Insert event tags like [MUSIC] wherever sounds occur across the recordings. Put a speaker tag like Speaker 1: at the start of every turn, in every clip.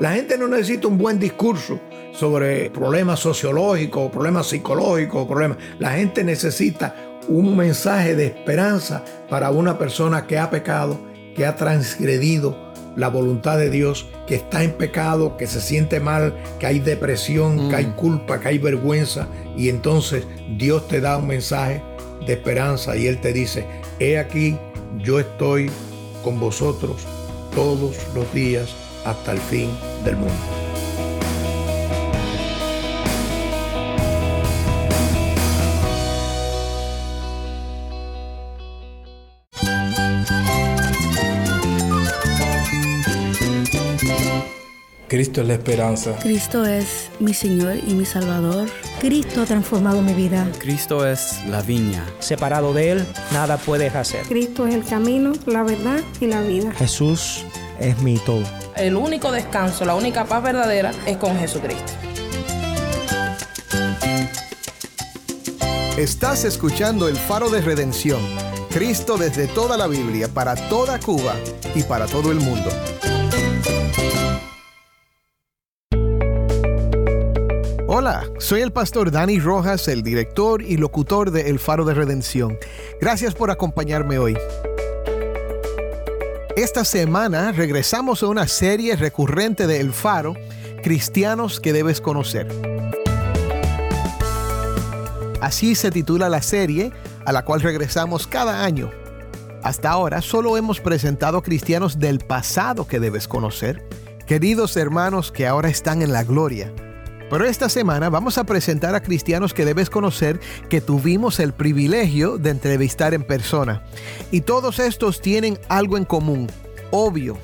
Speaker 1: La gente no necesita un buen discurso sobre problemas sociológicos, problemas psicológicos, problemas. La gente necesita un mensaje de esperanza para una persona que ha pecado, que ha transgredido la voluntad de Dios, que está en pecado, que se siente mal, que hay depresión, que hay mm. culpa, que hay vergüenza. Y entonces Dios te da un mensaje de esperanza y Él te dice, he aquí, yo estoy con vosotros todos los días hasta el fin del mundo.
Speaker 2: Cristo es la esperanza.
Speaker 3: Cristo es mi Señor y mi Salvador.
Speaker 4: Cristo ha transformado mi vida.
Speaker 5: Cristo es la viña.
Speaker 6: Separado de Él, nada puedes hacer.
Speaker 7: Cristo es el camino, la verdad y la vida.
Speaker 8: Jesús es mi todo.
Speaker 9: El único descanso, la única paz verdadera es con Jesucristo.
Speaker 10: Estás escuchando el faro de redención. Cristo desde toda la Biblia, para toda Cuba y para todo el mundo. Hola, soy el pastor Dani Rojas, el director y locutor de El Faro de Redención. Gracias por acompañarme hoy. Esta semana regresamos a una serie recurrente de El Faro, Cristianos que debes conocer. Así se titula la serie a la cual regresamos cada año. Hasta ahora solo hemos presentado cristianos del pasado que debes conocer, queridos hermanos que ahora están en la gloria pero esta semana vamos a presentar a cristianos que debes conocer que tuvimos el privilegio de entrevistar en persona. Y todos estos tienen algo en común, obvio,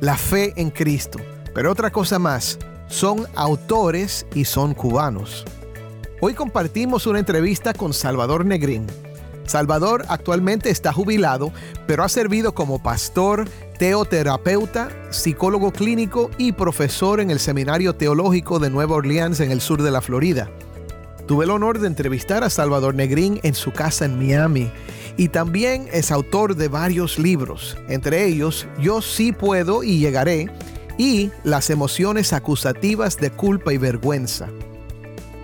Speaker 10: la fe en Cristo. Pero otra cosa más, son autores y son cubanos. Hoy compartimos una entrevista con Salvador Negrín. Salvador actualmente está jubilado, pero ha servido como pastor, teoterapeuta, psicólogo clínico y profesor en el Seminario Teológico de Nueva Orleans en el sur de la Florida. Tuve el honor de entrevistar a Salvador Negrín en su casa en Miami y también es autor de varios libros, entre ellos Yo sí puedo y llegaré y Las emociones acusativas de culpa y vergüenza.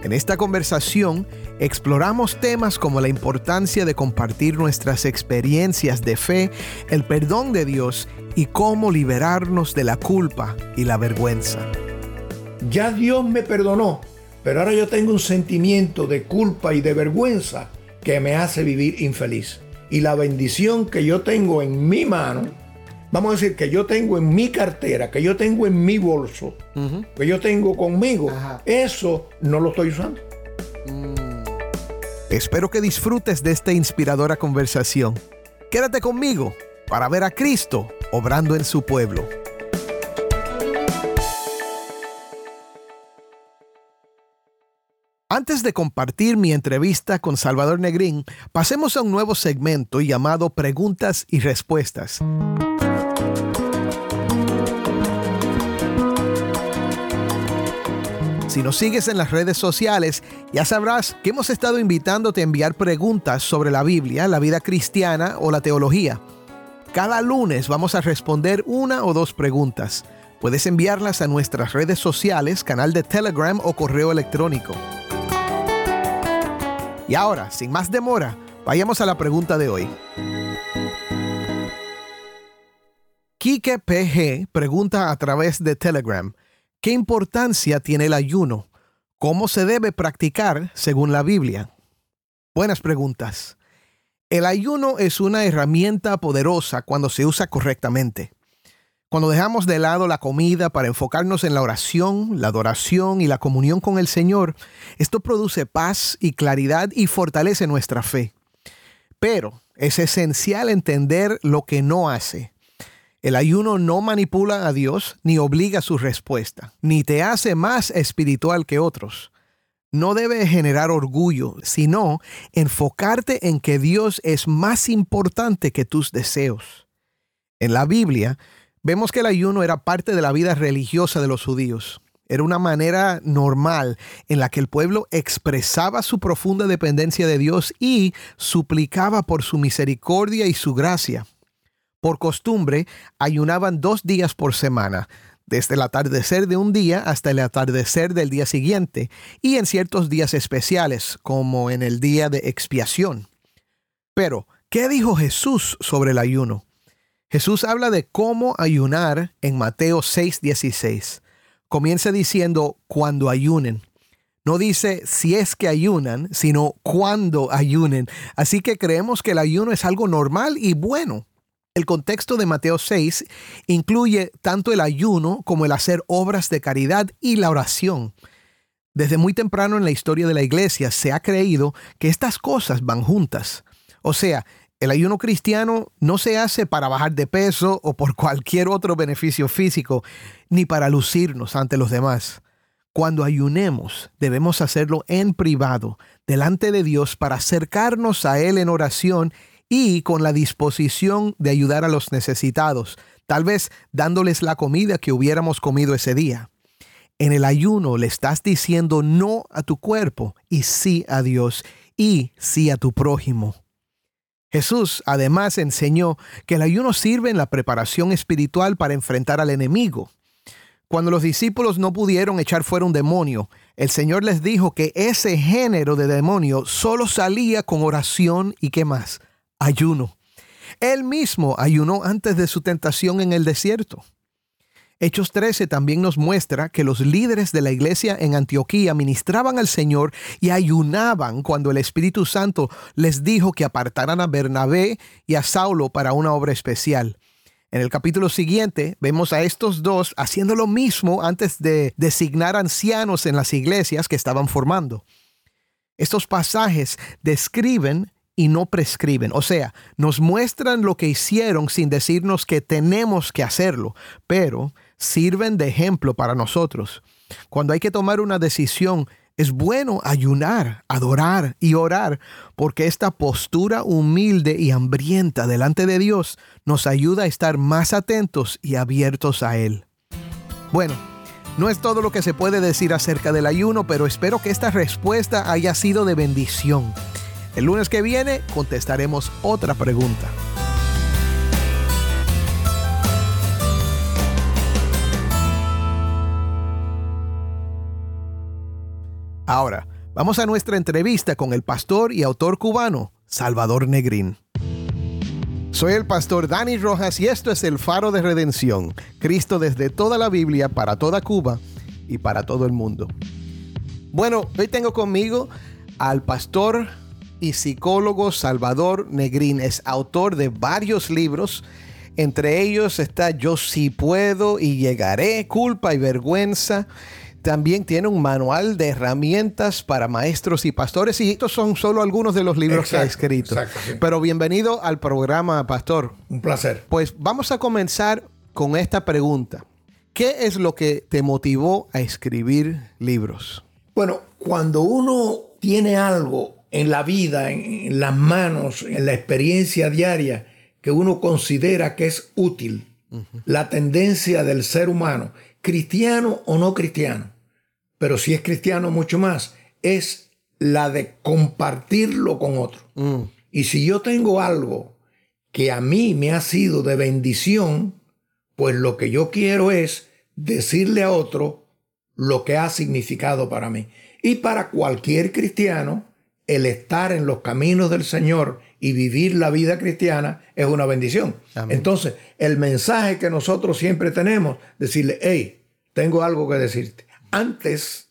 Speaker 10: En esta conversación exploramos temas como la importancia de compartir nuestras experiencias de fe, el perdón de Dios y cómo liberarnos de la culpa y la vergüenza.
Speaker 1: Ya Dios me perdonó, pero ahora yo tengo un sentimiento de culpa y de vergüenza que me hace vivir infeliz. Y la bendición que yo tengo en mi mano, vamos a decir que yo tengo en mi cartera, que yo tengo en mi bolso, que yo tengo conmigo, eso no lo estoy usando.
Speaker 10: Mm. Espero que disfrutes de esta inspiradora conversación. Quédate conmigo para ver a Cristo obrando en su pueblo. Antes de compartir mi entrevista con Salvador Negrín, pasemos a un nuevo segmento llamado Preguntas y Respuestas. Si nos sigues en las redes sociales, ya sabrás que hemos estado invitándote a enviar preguntas sobre la Biblia, la vida cristiana o la teología. Cada lunes vamos a responder una o dos preguntas. Puedes enviarlas a nuestras redes sociales, canal de Telegram o correo electrónico. Y ahora, sin más demora, vayamos a la pregunta de hoy. Kike PG pregunta a través de Telegram, ¿qué importancia tiene el ayuno? ¿Cómo se debe practicar según la Biblia? Buenas preguntas. El ayuno es una herramienta poderosa cuando se usa correctamente. Cuando dejamos de lado la comida para enfocarnos en la oración, la adoración y la comunión con el Señor, esto produce paz y claridad y fortalece nuestra fe. Pero es esencial entender lo que no hace. El ayuno no manipula a Dios ni obliga su respuesta, ni te hace más espiritual que otros no debe generar orgullo, sino enfocarte en que Dios es más importante que tus deseos. En la Biblia vemos que el ayuno era parte de la vida religiosa de los judíos. Era una manera normal en la que el pueblo expresaba su profunda dependencia de Dios y suplicaba por su misericordia y su gracia. Por costumbre, ayunaban dos días por semana, desde el atardecer de un día hasta el atardecer del día siguiente, y en ciertos días especiales, como en el día de expiación. Pero, ¿qué dijo Jesús sobre el ayuno? Jesús habla de cómo ayunar en Mateo 6:16. Comienza diciendo cuando ayunen. No dice si es que ayunan, sino cuando ayunen. Así que creemos que el ayuno es algo normal y bueno. El contexto de Mateo 6 incluye tanto el ayuno como el hacer obras de caridad y la oración. Desde muy temprano en la historia de la iglesia se ha creído que estas cosas van juntas. O sea, el ayuno cristiano no se hace para bajar de peso o por cualquier otro beneficio físico, ni para lucirnos ante los demás. Cuando ayunemos, debemos hacerlo en privado, delante de Dios, para acercarnos a Él en oración y con la disposición de ayudar a los necesitados, tal vez dándoles la comida que hubiéramos comido ese día. En el ayuno le estás diciendo no a tu cuerpo y sí a Dios y sí a tu prójimo. Jesús además enseñó que el ayuno sirve en la preparación espiritual para enfrentar al enemigo. Cuando los discípulos no pudieron echar fuera un demonio, el Señor les dijo que ese género de demonio solo salía con oración y qué más, ayuno. Él mismo ayunó antes de su tentación en el desierto. Hechos 13 también nos muestra que los líderes de la iglesia en Antioquía ministraban al Señor y ayunaban cuando el Espíritu Santo les dijo que apartaran a Bernabé y a Saulo para una obra especial. En el capítulo siguiente vemos a estos dos haciendo lo mismo antes de designar ancianos en las iglesias que estaban formando. Estos pasajes describen y no prescriben, o sea, nos muestran lo que hicieron sin decirnos que tenemos que hacerlo, pero sirven de ejemplo para nosotros. Cuando hay que tomar una decisión, es bueno ayunar, adorar y orar, porque esta postura humilde y hambrienta delante de Dios nos ayuda a estar más atentos y abiertos a Él. Bueno, no es todo lo que se puede decir acerca del ayuno, pero espero que esta respuesta haya sido de bendición. El lunes que viene contestaremos otra pregunta. Ahora, vamos a nuestra entrevista con el pastor y autor cubano, Salvador Negrín. Soy el pastor Dani Rojas y esto es el faro de redención, Cristo desde toda la Biblia para toda Cuba y para todo el mundo. Bueno, hoy tengo conmigo al pastor y psicólogo Salvador Negrín. Es autor de varios libros. Entre ellos está Yo sí puedo y llegaré, culpa y vergüenza. También tiene un manual de herramientas para maestros y pastores y estos son solo algunos de los libros que ha escrito. Pero bienvenido al programa, pastor.
Speaker 1: Un placer.
Speaker 10: Pues vamos a comenzar con esta pregunta. ¿Qué es lo que te motivó a escribir libros?
Speaker 1: Bueno, cuando uno tiene algo en la vida, en las manos, en la experiencia diaria que uno considera que es útil, la tendencia del ser humano cristiano o no cristiano, pero si es cristiano mucho más, es la de compartirlo con otro. Mm. Y si yo tengo algo que a mí me ha sido de bendición, pues lo que yo quiero es decirle a otro lo que ha significado para mí. Y para cualquier cristiano, el estar en los caminos del Señor y vivir la vida cristiana es una bendición. Entonces, el mensaje que nosotros siempre tenemos, decirle, hey, tengo algo que decirte. Antes,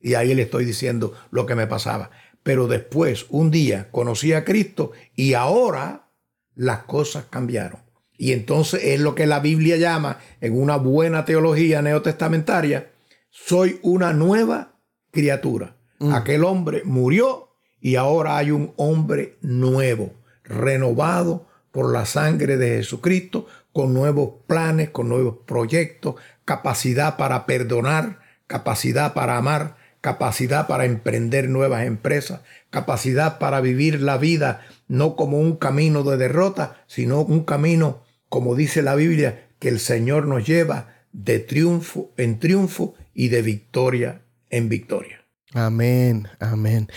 Speaker 1: y ahí le estoy diciendo lo que me pasaba, pero después, un día, conocí a Cristo y ahora las cosas cambiaron. Y entonces es lo que la Biblia llama, en una buena teología neotestamentaria, soy una nueva criatura. Mm. Aquel hombre murió y ahora hay un hombre nuevo, renovado por la sangre de Jesucristo, con nuevos planes, con nuevos proyectos, capacidad para perdonar, capacidad para amar, capacidad para emprender nuevas empresas, capacidad para vivir la vida no como un camino de derrota, sino un camino, como dice la Biblia, que el Señor nos lleva de triunfo en triunfo y de victoria en victoria.
Speaker 10: Amén, amén.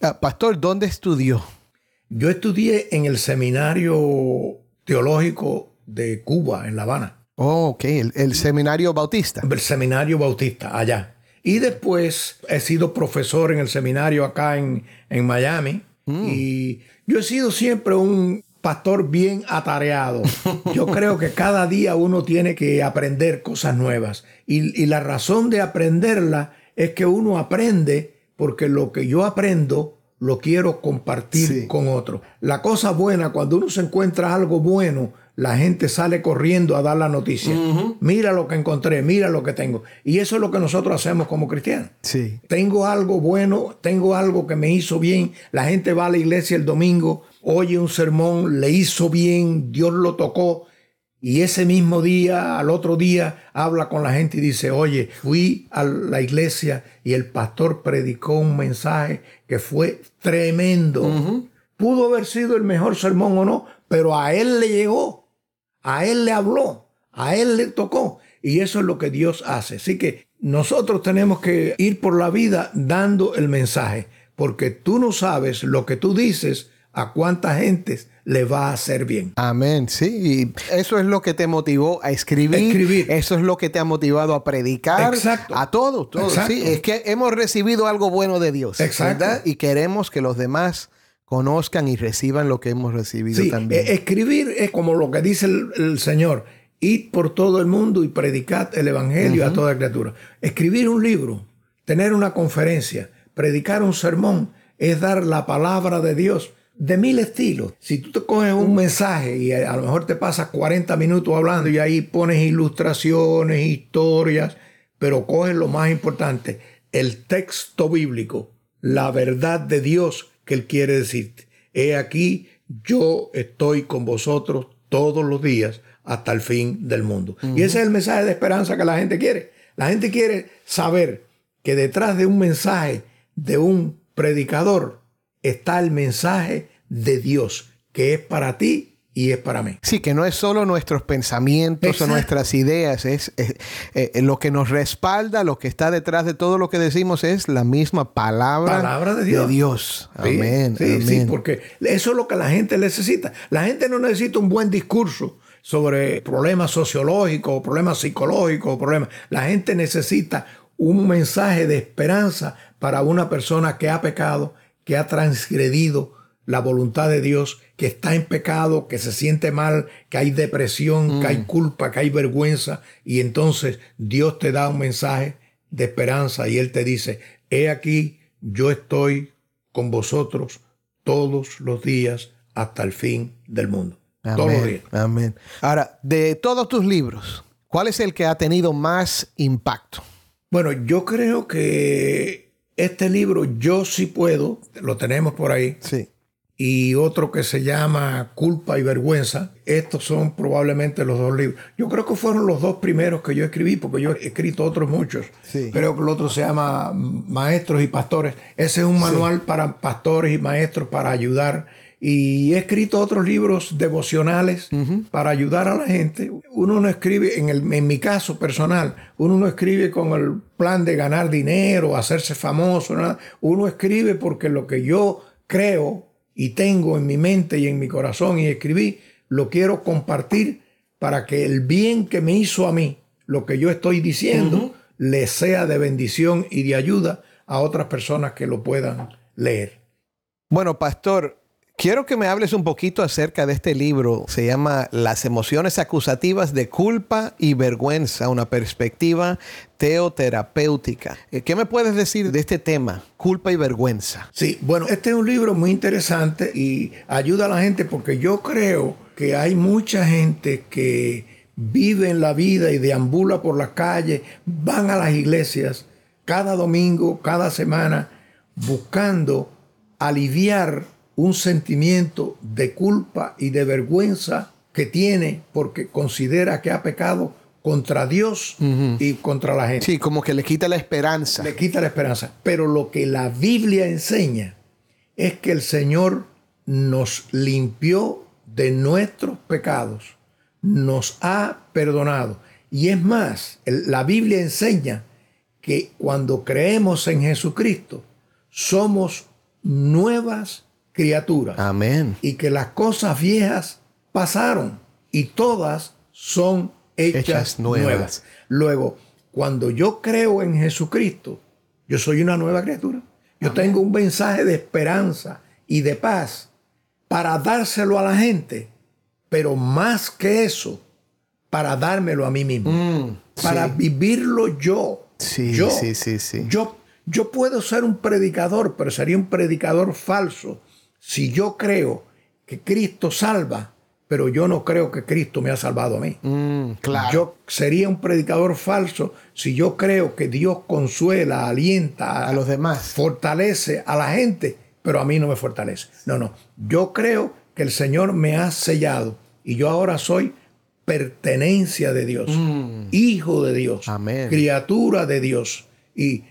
Speaker 10: Ah, pastor, ¿dónde estudió?
Speaker 1: Yo estudié en el Seminario Teológico de Cuba, en La Habana.
Speaker 10: Oh, ok, el, el seminario bautista.
Speaker 1: El seminario bautista, allá. Y después he sido profesor en el seminario acá en, en Miami. Y yo he sido siempre un pastor bien atareado. [LAUGHS] Yo creo que cada día uno tiene que aprender cosas nuevas. Y, y la razón de aprenderla es que uno aprende porque lo que yo aprendo lo quiero compartir
Speaker 10: Sí.
Speaker 1: con otro. La cosa buena, cuando uno se encuentra algo bueno, la gente sale corriendo a dar la noticia. Mira lo que encontré, mira lo que tengo. Y eso es lo que nosotros hacemos como cristianos.
Speaker 10: Sí.
Speaker 1: Tengo algo bueno, tengo algo que me hizo bien. La gente va a la iglesia el domingo, oye un sermón, le hizo bien, Dios lo tocó. Y ese mismo día, al otro día, habla con la gente y dice, oye, fui a la iglesia y el pastor predicó un mensaje que fue tremendo. Pudo haber sido el mejor sermón o no, pero a él le llegó, a él le habló, a él le tocó. Y eso es lo que Dios hace. Así que nosotros tenemos que ir por la vida dando el mensaje, porque tú no sabes lo que tú dices a cuánta gente le va a hacer bien.
Speaker 10: Amén, sí. Y eso es lo que te motivó a escribir.
Speaker 1: Escribir.
Speaker 10: Eso es lo que te ha motivado a predicar.
Speaker 1: Exacto.
Speaker 10: A todos, todos.
Speaker 1: Exacto.
Speaker 10: Sí, es que hemos recibido algo bueno de Dios.
Speaker 1: Exacto.
Speaker 10: ¿verdad? Y queremos que los demás conozcan y reciban lo que hemos recibido
Speaker 1: Sí,
Speaker 10: también.
Speaker 1: eh, escribir es como lo que dice el, el Señor. Id por todo el mundo y predicad el Evangelio a toda criatura. Escribir un libro, tener una conferencia, predicar un sermón, es dar la palabra de Dios de mil estilos. Si tú te coges un mensaje y a lo mejor te pasas 40 minutos hablando y ahí pones ilustraciones, historias, pero coges lo más importante, el texto bíblico, la verdad de Dios que Él quiere decirte. He aquí, yo estoy con vosotros todos los días hasta el fin del mundo. Y ese es el mensaje de esperanza que la gente quiere. La gente quiere saber que detrás de un mensaje de un predicador está el mensaje de Dios, que es para ti y es para mí.
Speaker 10: Sí, que no es solo nuestros pensamientos
Speaker 1: Exacto.
Speaker 10: o nuestras ideas, es, es- eh, lo que nos respalda, lo que está detrás de todo lo que decimos es la misma palabra,
Speaker 1: Palabra de Dios. Sí,
Speaker 10: Amén.
Speaker 1: Sí,
Speaker 10: amén.
Speaker 1: sí, porque eso es lo que la gente necesita. La gente no necesita un buen discurso sobre problemas sociológicos, problemas psicológicos, problemas. La gente necesita un mensaje de esperanza para una persona que ha pecado, que ha transgredido la voluntad de Dios, que está en pecado, que se siente mal, que hay depresión, que hay culpa, que hay vergüenza. Y entonces Dios te da un mensaje de esperanza y Él te dice, he aquí, yo estoy con vosotros todos los días hasta el fin del mundo. Todos los días.
Speaker 10: Amén. Amén. Ahora, de todos tus libros, ¿cuál es el que ha tenido más impacto?
Speaker 1: Bueno, yo creo que este libro, Yo sí puedo, lo tenemos por ahí,
Speaker 10: Sí.
Speaker 1: y otro que se llama Culpa y Vergüenza. Estos son probablemente los dos libros. Yo creo que fueron los dos primeros que yo escribí, porque yo he escrito otros muchos.
Speaker 10: Sí.
Speaker 1: Creo que el otro se llama Maestros y Pastores. Ese es un manual para pastores y maestros para ayudar. Y he escrito otros libros devocionales para ayudar a la gente. Uno no escribe, en, el, en mi caso personal, uno no escribe con el plan de ganar dinero, hacerse famoso, nada. Uno escribe porque lo que yo creo y tengo en mi mente y en mi corazón y escribí, lo quiero compartir para que el bien que me hizo a mí, lo que yo estoy diciendo, le sea de bendición y de ayuda a otras personas que lo puedan leer.
Speaker 10: Bueno, pastor, quiero que me hables un poquito acerca de este libro. Se llama Las emociones acusativas de culpa y vergüenza, una perspectiva teoterapéutica. Eh, ¿Qué me puedes decir de este tema, culpa y vergüenza?
Speaker 1: Sí, bueno, este es un libro muy interesante y ayuda a la gente porque yo creo que hay mucha gente que vive en la vida y deambula por las calles, van a las iglesias cada domingo, cada semana, buscando aliviar un sentimiento de culpa y de vergüenza que tiene porque considera que ha pecado contra Dios y contra la gente
Speaker 10: Sí, como que le quita la esperanza.
Speaker 1: le quita la esperanza. Pero lo que la Biblia enseña es que el Señor nos limpió de nuestros pecados, nos ha perdonado. Y es más, la Biblia enseña que cuando creemos en Jesucristo, somos nuevas criaturas
Speaker 10: Amén.
Speaker 1: y que las cosas viejas pasaron y todas son hechas, nuevas. Luego, cuando yo creo en Jesucristo, yo soy una nueva criatura. Yo tengo un mensaje de esperanza y de paz para dárselo a la gente, pero más que eso, para dármelo a mí mismo,
Speaker 10: Mm,
Speaker 1: para
Speaker 10: sí.
Speaker 1: vivirlo yo.
Speaker 10: Sí,
Speaker 1: yo,
Speaker 10: sí, sí, sí.
Speaker 1: Yo, yo puedo ser un predicador, pero sería un predicador falso si yo creo que Cristo salva, pero yo no creo que Cristo me ha salvado a mí.
Speaker 10: Mm, claro.
Speaker 1: Yo sería un predicador falso si yo creo que Dios consuela, alienta
Speaker 10: A los demás.
Speaker 1: fortalece a la gente, pero a mí no me fortalece. No, no. Yo creo que el Señor me ha sellado y yo ahora soy pertenencia de Dios, hijo de Dios,
Speaker 10: Mm. Amén.
Speaker 1: criatura de Dios y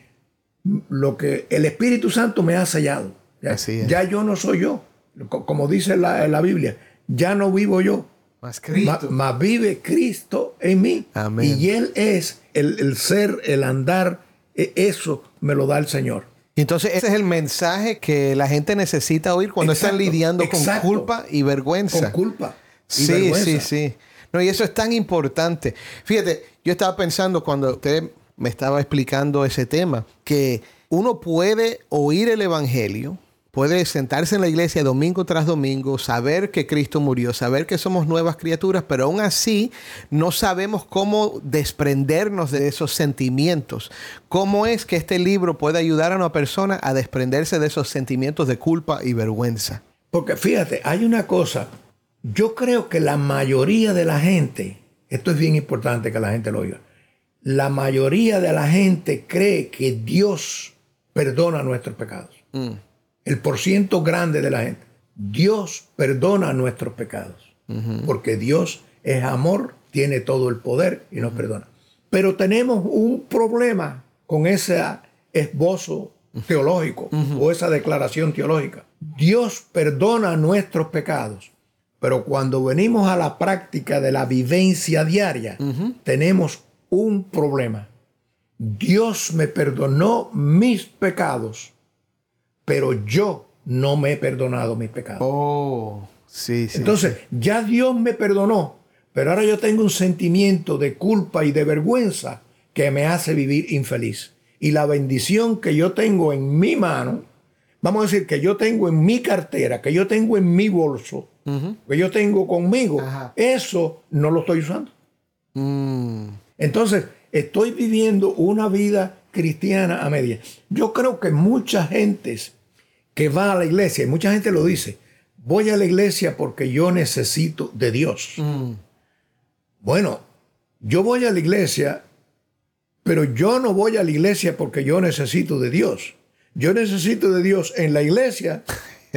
Speaker 1: lo que el Espíritu Santo me ha sellado. Ya,
Speaker 10: Así es.
Speaker 1: ya yo no soy yo, Co- como dice la, la Biblia, ya no vivo yo,
Speaker 10: Más
Speaker 1: Ma- Mas vive Cristo en mí.
Speaker 10: Amén.
Speaker 1: Y Él es el, el ser, el andar. e- Eso me lo da el Señor.
Speaker 10: Entonces, ese es el mensaje que la gente necesita oír cuando están
Speaker 1: Exacto,
Speaker 10: lidiando
Speaker 1: exacto.
Speaker 10: con culpa y vergüenza.
Speaker 1: Con culpa. y
Speaker 10: Sí,
Speaker 1: vergüenza.
Speaker 10: sí, sí. No, y eso es tan importante. Fíjate, yo estaba pensando cuando usted me estaba explicando ese tema, que uno puede oír el Evangelio, puede sentarse en la iglesia domingo tras domingo, saber que Cristo murió, saber que somos nuevas criaturas, pero aún así no sabemos cómo desprendernos de esos sentimientos. ¿Cómo es que este libro puede ayudar a una persona a desprenderse de esos sentimientos de culpa y vergüenza?
Speaker 1: Porque fíjate, hay una cosa. Yo creo que la mayoría de la gente, esto es bien importante que la gente lo oiga, la mayoría de la gente cree que Dios perdona nuestros pecados. El porciento grande de la gente. Dios perdona nuestros pecados. Porque Dios es amor, tiene todo el poder y nos perdona. Pero tenemos un problema con ese esbozo teológico o esa declaración teológica. Dios perdona nuestros pecados, pero cuando venimos a la práctica de la vivencia diaria, tenemos un problema. Dios me perdonó mis pecados, pero yo no me he perdonado mis pecados.
Speaker 10: Oh, sí, sí.
Speaker 1: Entonces, ya Dios me perdonó, pero ahora yo tengo un sentimiento de culpa y de vergüenza que me hace vivir infeliz. Y la bendición que yo tengo en mi mano, vamos a decir que yo tengo en mi cartera, que yo tengo en mi bolso, que yo tengo conmigo,
Speaker 10: Ajá.
Speaker 1: eso no lo estoy usando.
Speaker 10: Mm,
Speaker 1: Entonces, estoy viviendo una vida cristiana a media. Yo creo que mucha gente que va a la iglesia, y mucha gente lo dice, voy a la iglesia porque yo necesito de Dios. Bueno, yo voy a la iglesia, pero yo no voy a la iglesia porque yo necesito de Dios. Yo necesito de Dios en la iglesia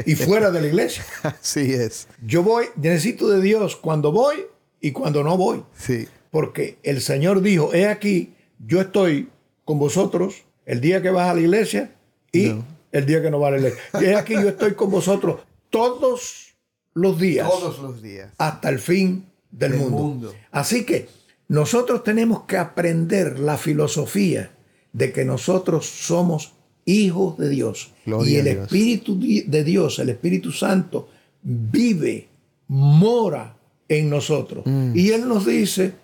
Speaker 1: y fuera de la iglesia. [LAUGHS]
Speaker 10: así es.
Speaker 1: Yo voy, necesito de Dios cuando voy y cuando no voy.
Speaker 10: Sí.
Speaker 1: Porque el Señor dijo, he aquí, yo estoy con vosotros el día que vas a la iglesia y el día que no la iglesia. Y he aquí, yo estoy con vosotros todos los días
Speaker 10: Todos los días.
Speaker 1: hasta el fin del,
Speaker 10: Del
Speaker 1: mundo.
Speaker 10: mundo.
Speaker 1: Así que nosotros tenemos que aprender la filosofía de que nosotros somos hijos de Dios.
Speaker 10: Gloria
Speaker 1: y el
Speaker 10: Dios.
Speaker 1: Espíritu de Dios, el Espíritu Santo, vive, mora en nosotros.
Speaker 10: Mm.
Speaker 1: Y Él nos dice,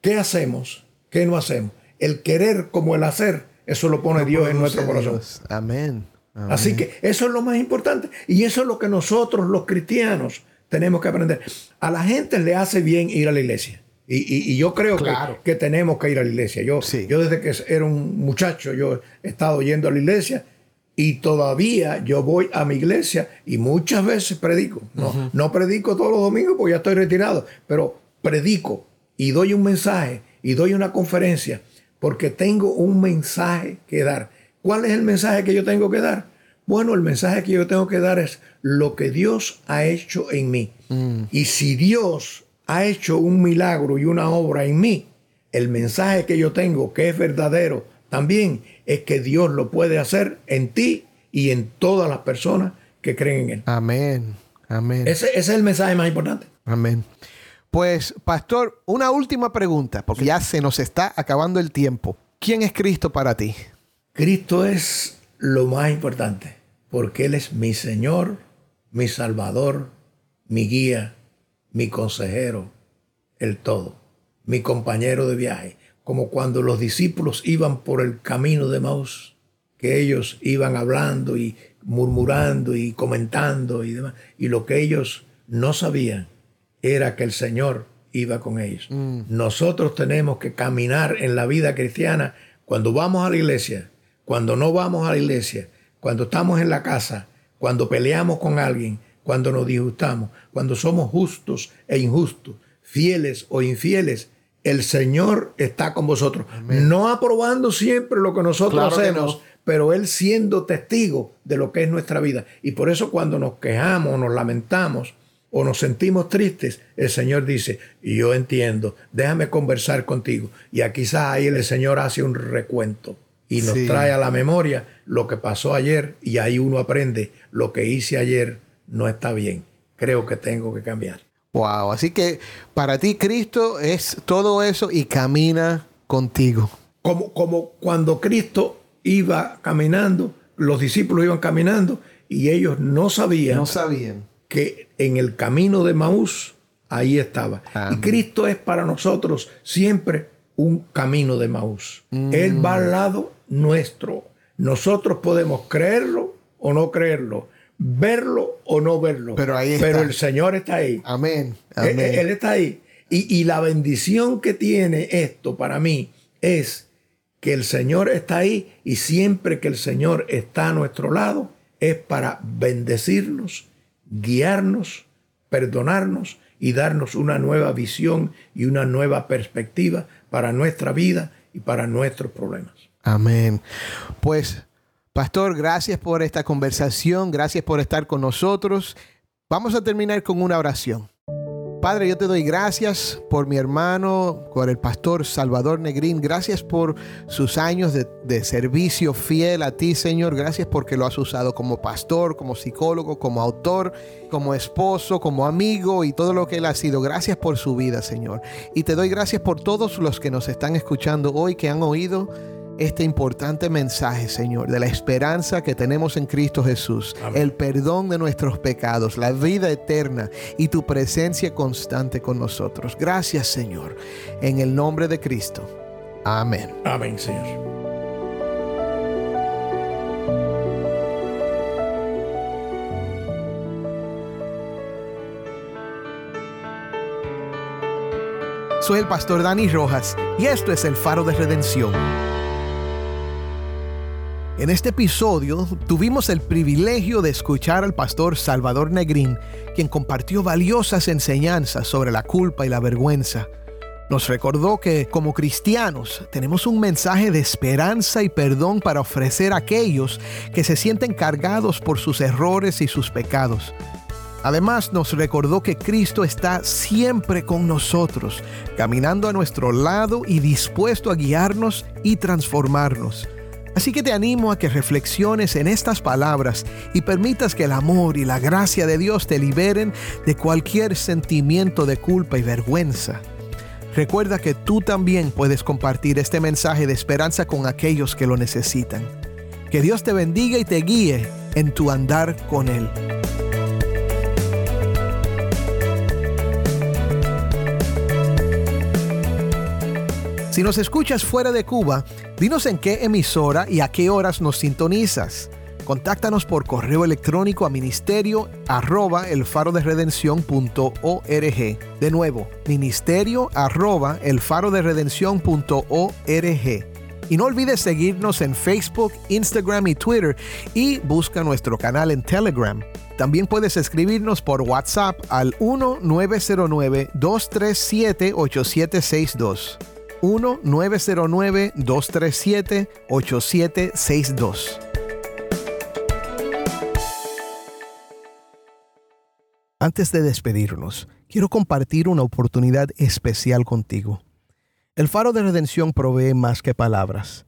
Speaker 1: ¿qué hacemos? ¿Qué no hacemos? El querer como el hacer, eso lo pone Dios en nuestro corazón.
Speaker 10: Dios. Amén. Amén.
Speaker 1: Así que eso es lo más importante. Y eso es lo que nosotros los cristianos tenemos que aprender. A la gente le hace bien ir a la iglesia. Y, y- y yo creo que-
Speaker 10: Claro.
Speaker 1: que, tenemos que ir a la iglesia. Yo,
Speaker 10: Sí.
Speaker 1: yo desde que era un muchacho, yo he estado yendo a la iglesia y todavía yo voy a mi iglesia y muchas veces predico. No, no predico todos los domingos porque ya estoy retirado, pero predico y doy un mensaje y doy una conferencia porque tengo un mensaje que dar. ¿Cuál es el mensaje que yo tengo que dar? Bueno, el mensaje que yo tengo que dar es lo que Dios ha hecho en mí. Y si Dios ha hecho un milagro y una obra en mí, el mensaje que yo tengo, que es verdadero también, es que Dios lo puede hacer en ti y en todas las personas que creen en Él.
Speaker 10: Amén. Amén.
Speaker 1: Ese, ese es el mensaje más importante.
Speaker 10: Amén. Pues, pastor, una última pregunta, porque ya se nos está acabando el tiempo. ¿Quién es Cristo para ti?
Speaker 1: Cristo es lo más importante, porque Él es mi Señor, mi Salvador, mi guía, mi consejero, el todo. mi compañero de viaje, como cuando los discípulos iban por el camino de Maús, que ellos iban hablando y murmurando y comentando y demás, y lo que ellos no sabían era que el Señor iba con ellos.
Speaker 10: Mm.
Speaker 1: Nosotros tenemos que caminar en la vida cristiana cuando vamos a la iglesia, cuando no vamos a la iglesia, cuando estamos en la casa, cuando peleamos con alguien, cuando nos disgustamos, cuando somos justos e injustos, fieles o infieles, el Señor está con vosotros. No aprobando siempre lo que nosotros
Speaker 10: Claro que
Speaker 1: hacemos,
Speaker 10: no.
Speaker 1: pero Él siendo testigo de lo que es nuestra vida. Y por eso cuando nos quejamos, nos lamentamos o nos sentimos tristes, el Señor dice, yo entiendo, déjame conversar contigo. Y aquí quizás ahí el Señor hace un recuento y nos
Speaker 10: Sí.
Speaker 1: trae a la memoria lo que pasó ayer y ahí uno aprende, lo que hice ayer no está bien. Creo que tengo que cambiar.
Speaker 10: Wow, así que para ti Cristo es todo eso y camina contigo.
Speaker 1: Como, como cuando Cristo iba caminando, los discípulos iban caminando y ellos no sabían
Speaker 10: No sabían.
Speaker 1: que en el camino de Maús ahí estaba.
Speaker 10: Amén.
Speaker 1: Y Cristo es para nosotros siempre un camino de Maús. Él va al lado nuestro. Nosotros podemos creerlo o no creerlo, verlo o no verlo.
Speaker 10: Pero ahí está.
Speaker 1: el Señor está ahí.
Speaker 10: Amén.
Speaker 1: Él,
Speaker 10: Amén.
Speaker 1: él está ahí. Y, y la bendición que tiene esto para mí es que el Señor está ahí y siempre que el Señor está a nuestro lado es para bendecirnos, guiarnos, perdonarnos y darnos una nueva visión y una nueva perspectiva para nuestra vida y para nuestros problemas.
Speaker 10: Amén. Pues, pastor, gracias por esta conversación, gracias por estar con nosotros. Vamos a terminar con una oración. Padre, yo te doy gracias por mi hermano, por el pastor Salvador Negrín. Gracias por sus años de, de servicio fiel a ti, Señor. Gracias porque lo has usado como pastor, como psicólogo, como autor, como esposo, como amigo y todo lo que él ha sido. Gracias por su vida, Señor. Y te doy gracias por todos los que nos están escuchando hoy, que han oído este importante mensaje, Señor, de la esperanza que tenemos en Cristo Jesús, el perdón de nuestros pecados, la vida eterna y tu presencia constante con nosotros. Gracias, Señor, en el nombre de Cristo. Amén.
Speaker 1: Amén, Señor.
Speaker 10: Soy el pastor Dani Rojas y esto es el faro de redención. En este episodio tuvimos el privilegio de escuchar al pastor Salvador Negrín, quien compartió valiosas enseñanzas sobre la culpa y la vergüenza. Nos recordó que como cristianos tenemos un mensaje de esperanza y perdón para ofrecer a aquellos que se sienten cargados por sus errores y sus pecados. Además nos recordó que Cristo está siempre con nosotros, caminando a nuestro lado y dispuesto a guiarnos y transformarnos. Así que te animo a que reflexiones en estas palabras y permitas que el amor y la gracia de Dios te liberen de cualquier sentimiento de culpa y vergüenza. Recuerda que tú también puedes compartir este mensaje de esperanza con aquellos que lo necesitan. Que Dios te bendiga y te guíe en tu andar con Él. Si nos escuchas fuera de Cuba, dinos en qué emisora y a qué horas nos sintonizas. Contáctanos por correo electrónico a ministerio arroba el faro de redención.org. De nuevo, ministerio arroba el faro de redención.org. Y no olvides seguirnos en Facebook, Instagram y Twitter y busca nuestro canal en Telegram. También puedes escribirnos por WhatsApp al 1-909-237-8762. 1-909-237-8762. Antes de despedirnos, quiero compartir una oportunidad especial contigo. El faro de redención provee más que palabras.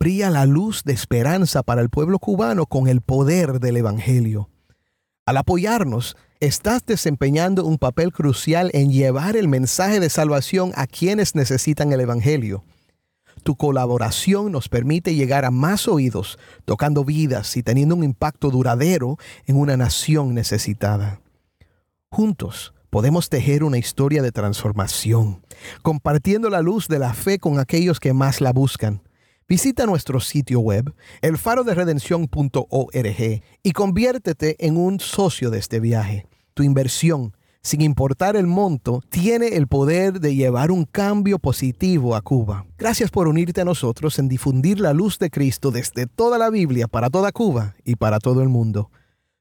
Speaker 10: Brilla la luz de esperanza para el pueblo cubano con el poder del Evangelio. Al apoyarnos, estás desempeñando un papel crucial en llevar el mensaje de salvación a quienes necesitan el Evangelio. Tu colaboración nos permite llegar a más oídos, tocando vidas y teniendo un impacto duradero en una nación necesitada. Juntos podemos tejer una historia de transformación, compartiendo la luz de la fe con aquellos que más la buscan. Visita nuestro sitio web, elfaroderedención.org, y conviértete en un socio de este viaje. Tu inversión, sin importar el monto, tiene el poder de llevar un cambio positivo a Cuba. Gracias por unirte a nosotros en difundir la luz de Cristo desde toda la Biblia para toda Cuba y para todo el mundo.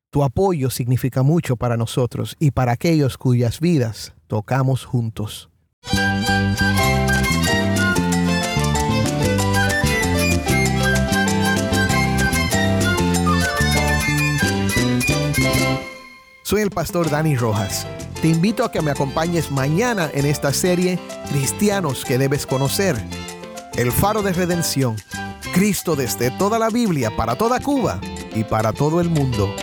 Speaker 10: Tu apoyo significa mucho para nosotros y para aquellos cuyas vidas tocamos juntos. Soy el pastor Dani Rojas. Te invito a que me acompañes mañana en esta serie Cristianos que debes conocer. El faro de redención. Cristo desde toda la Biblia para toda Cuba y para todo el mundo.